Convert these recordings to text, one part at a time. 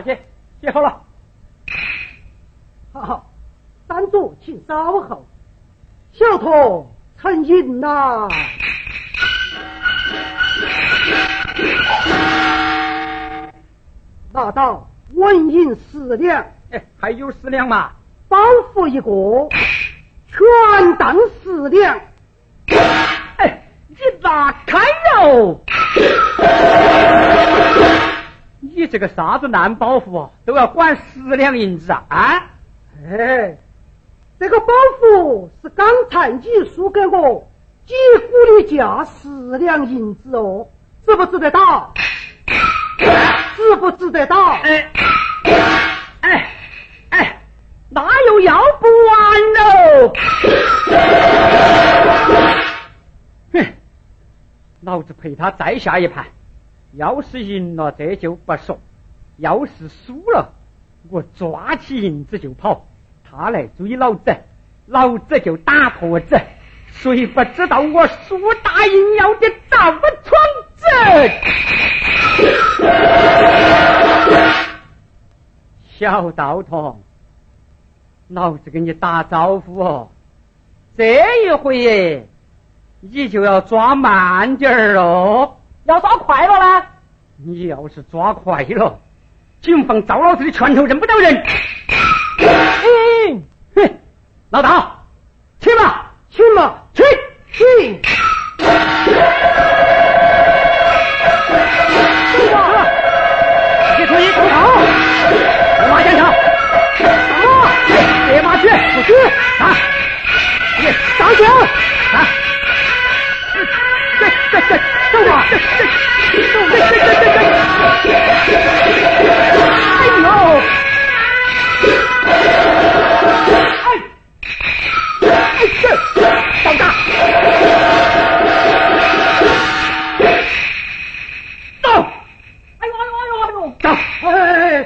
下去，写好了。好，三主请稍后。小童成银呐，拿到纹银十两。哎，还有十两嘛？包袱一个，全当十两。哎，你拿开哟！这个啥子烂包袱啊，都要管十两银子啊？啊？哎，这个包袱是刚才你输给我几乎的价十两银子哦，值不值得到？值不值得到？哎，哎，哎，那又要不完喽！哼，老子陪他再下一盘。要是赢了，这就不说；要是输了，我抓起银子就跑。他来追老子，老子就打婆子。谁不知道我输大赢要的赵闯子？小道童，老子跟你打招呼哦。这一回，你就要抓慢点儿喽。要抓快了呢？你要是抓快了，警方赵老师的拳头认不到人。嗯，哼，老大，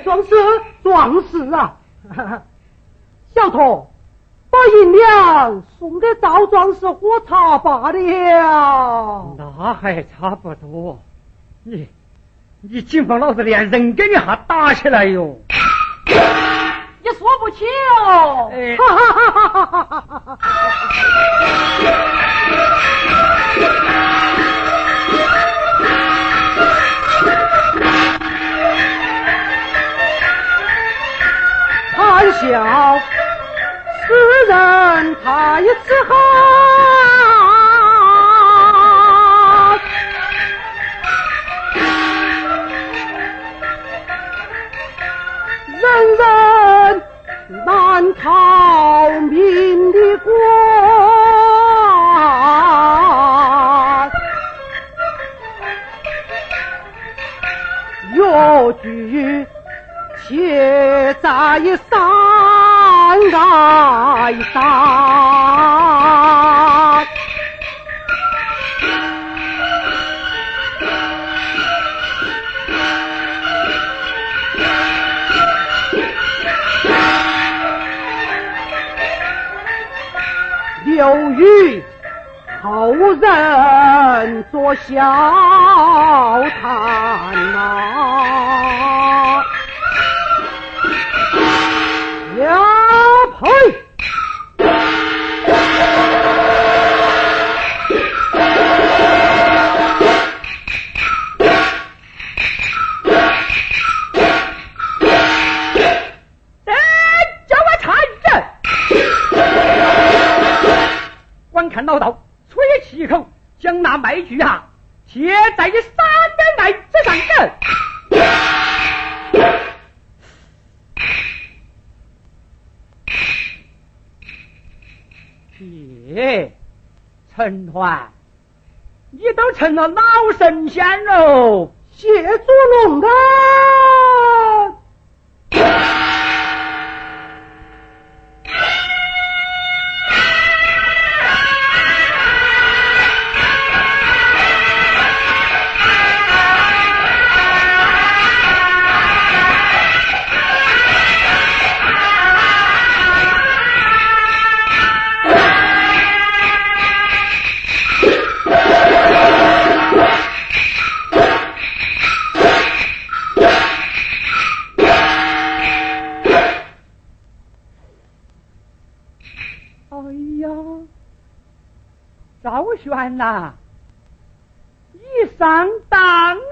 壮士壮士啊！小童。银两送给赵壮士喝茶罢了。那还差不多。你，你谨防老子连人跟你还打起来哟！你说不起哦！哈哈哈哈哈哈！谈笑。人他一次好，人人难逃命的关，有句且在上。哀伤，留与后人作笑谈呐。看老道，吹气一口，将那麦具哈贴在你三根麦子上头。耶，陈团，你都成了老神仙喽！谢祖龙啊！赵玄呐你上当了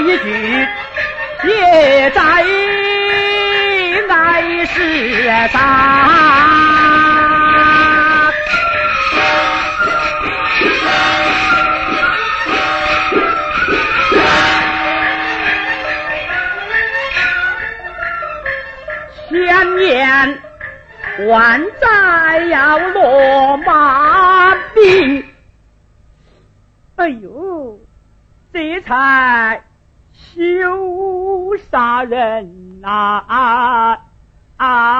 一句也在爱史上。千年。万载要落马兵，哎呦，这才羞杀人啊啊啊。